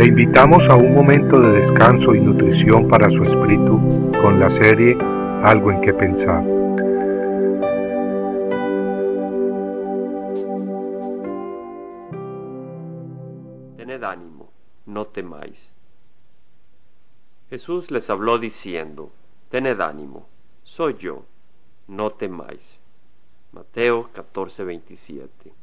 Le invitamos a un momento de descanso y nutrición para su espíritu con la serie Algo en que pensar. Tened ánimo, no temáis. Jesús les habló diciendo, Tened ánimo, soy yo, no temáis. Mateo 14, 27.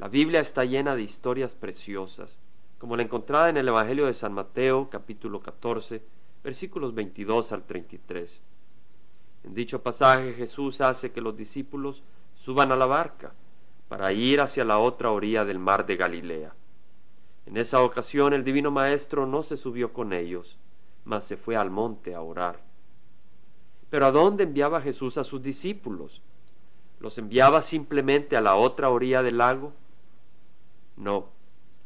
La Biblia está llena de historias preciosas, como la encontrada en el Evangelio de San Mateo, capítulo 14, versículos 22 al 33. En dicho pasaje Jesús hace que los discípulos suban a la barca para ir hacia la otra orilla del mar de Galilea. En esa ocasión el Divino Maestro no se subió con ellos, mas se fue al monte a orar. Pero ¿a dónde enviaba Jesús a sus discípulos? ¿Los enviaba simplemente a la otra orilla del lago? No,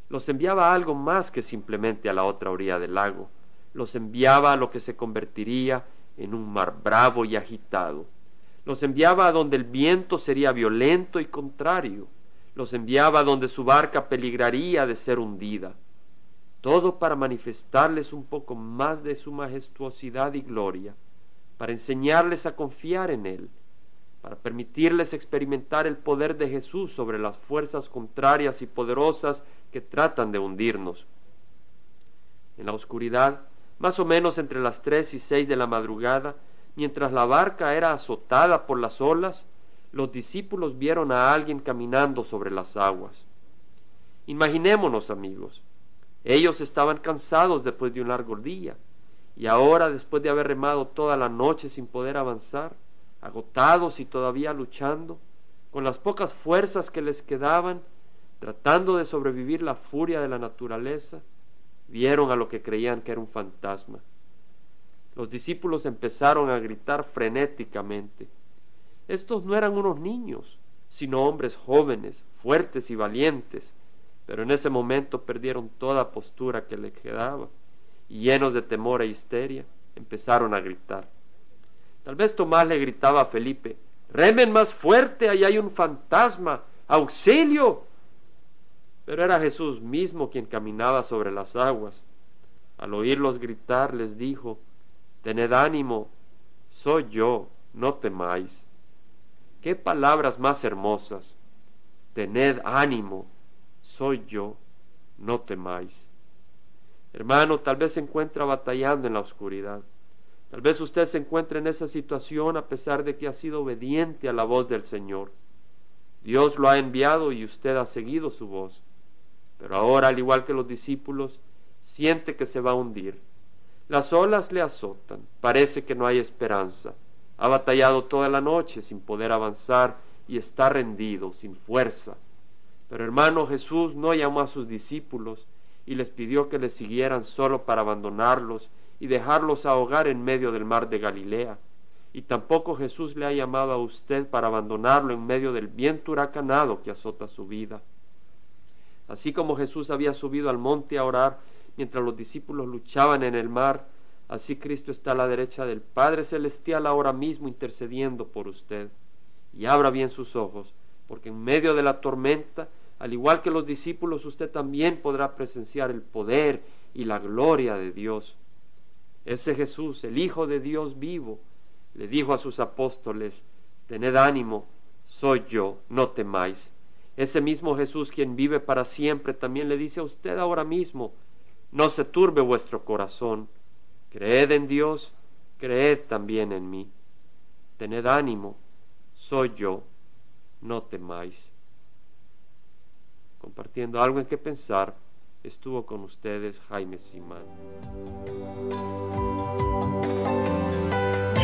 los enviaba a algo más que simplemente a la otra orilla del lago. Los enviaba a lo que se convertiría en un mar bravo y agitado. Los enviaba a donde el viento sería violento y contrario. Los enviaba a donde su barca peligraría de ser hundida. Todo para manifestarles un poco más de su majestuosidad y gloria, para enseñarles a confiar en Él para permitirles experimentar el poder de Jesús sobre las fuerzas contrarias y poderosas que tratan de hundirnos. En la oscuridad, más o menos entre las tres y seis de la madrugada, mientras la barca era azotada por las olas, los discípulos vieron a alguien caminando sobre las aguas. Imaginémonos, amigos, ellos estaban cansados después de un largo día, y ahora, después de haber remado toda la noche sin poder avanzar, agotados y todavía luchando, con las pocas fuerzas que les quedaban, tratando de sobrevivir la furia de la naturaleza, vieron a lo que creían que era un fantasma. Los discípulos empezaron a gritar frenéticamente. Estos no eran unos niños, sino hombres jóvenes, fuertes y valientes, pero en ese momento perdieron toda postura que les quedaba y llenos de temor e histeria empezaron a gritar. Tal vez Tomás le gritaba a Felipe, remen más fuerte, ahí hay un fantasma, auxilio. Pero era Jesús mismo quien caminaba sobre las aguas. Al oírlos gritar les dijo, tened ánimo, soy yo, no temáis. Qué palabras más hermosas. Tened ánimo, soy yo, no temáis. Hermano, tal vez se encuentra batallando en la oscuridad. Tal vez usted se encuentre en esa situación a pesar de que ha sido obediente a la voz del Señor. Dios lo ha enviado y usted ha seguido su voz. Pero ahora, al igual que los discípulos, siente que se va a hundir. Las olas le azotan, parece que no hay esperanza. Ha batallado toda la noche sin poder avanzar y está rendido, sin fuerza. Pero hermano Jesús no llamó a sus discípulos y les pidió que le siguieran solo para abandonarlos y dejarlos ahogar en medio del mar de Galilea. Y tampoco Jesús le ha llamado a usted para abandonarlo en medio del viento huracanado que azota su vida. Así como Jesús había subido al monte a orar mientras los discípulos luchaban en el mar, así Cristo está a la derecha del Padre Celestial ahora mismo intercediendo por usted. Y abra bien sus ojos, porque en medio de la tormenta, al igual que los discípulos, usted también podrá presenciar el poder y la gloria de Dios. Ese Jesús, el Hijo de Dios vivo, le dijo a sus apóstoles, tened ánimo, soy yo, no temáis. Ese mismo Jesús quien vive para siempre también le dice a usted ahora mismo, no se turbe vuestro corazón, creed en Dios, creed también en mí. Tened ánimo, soy yo, no temáis. Compartiendo algo en que pensar, estuvo con ustedes Jaime Simán.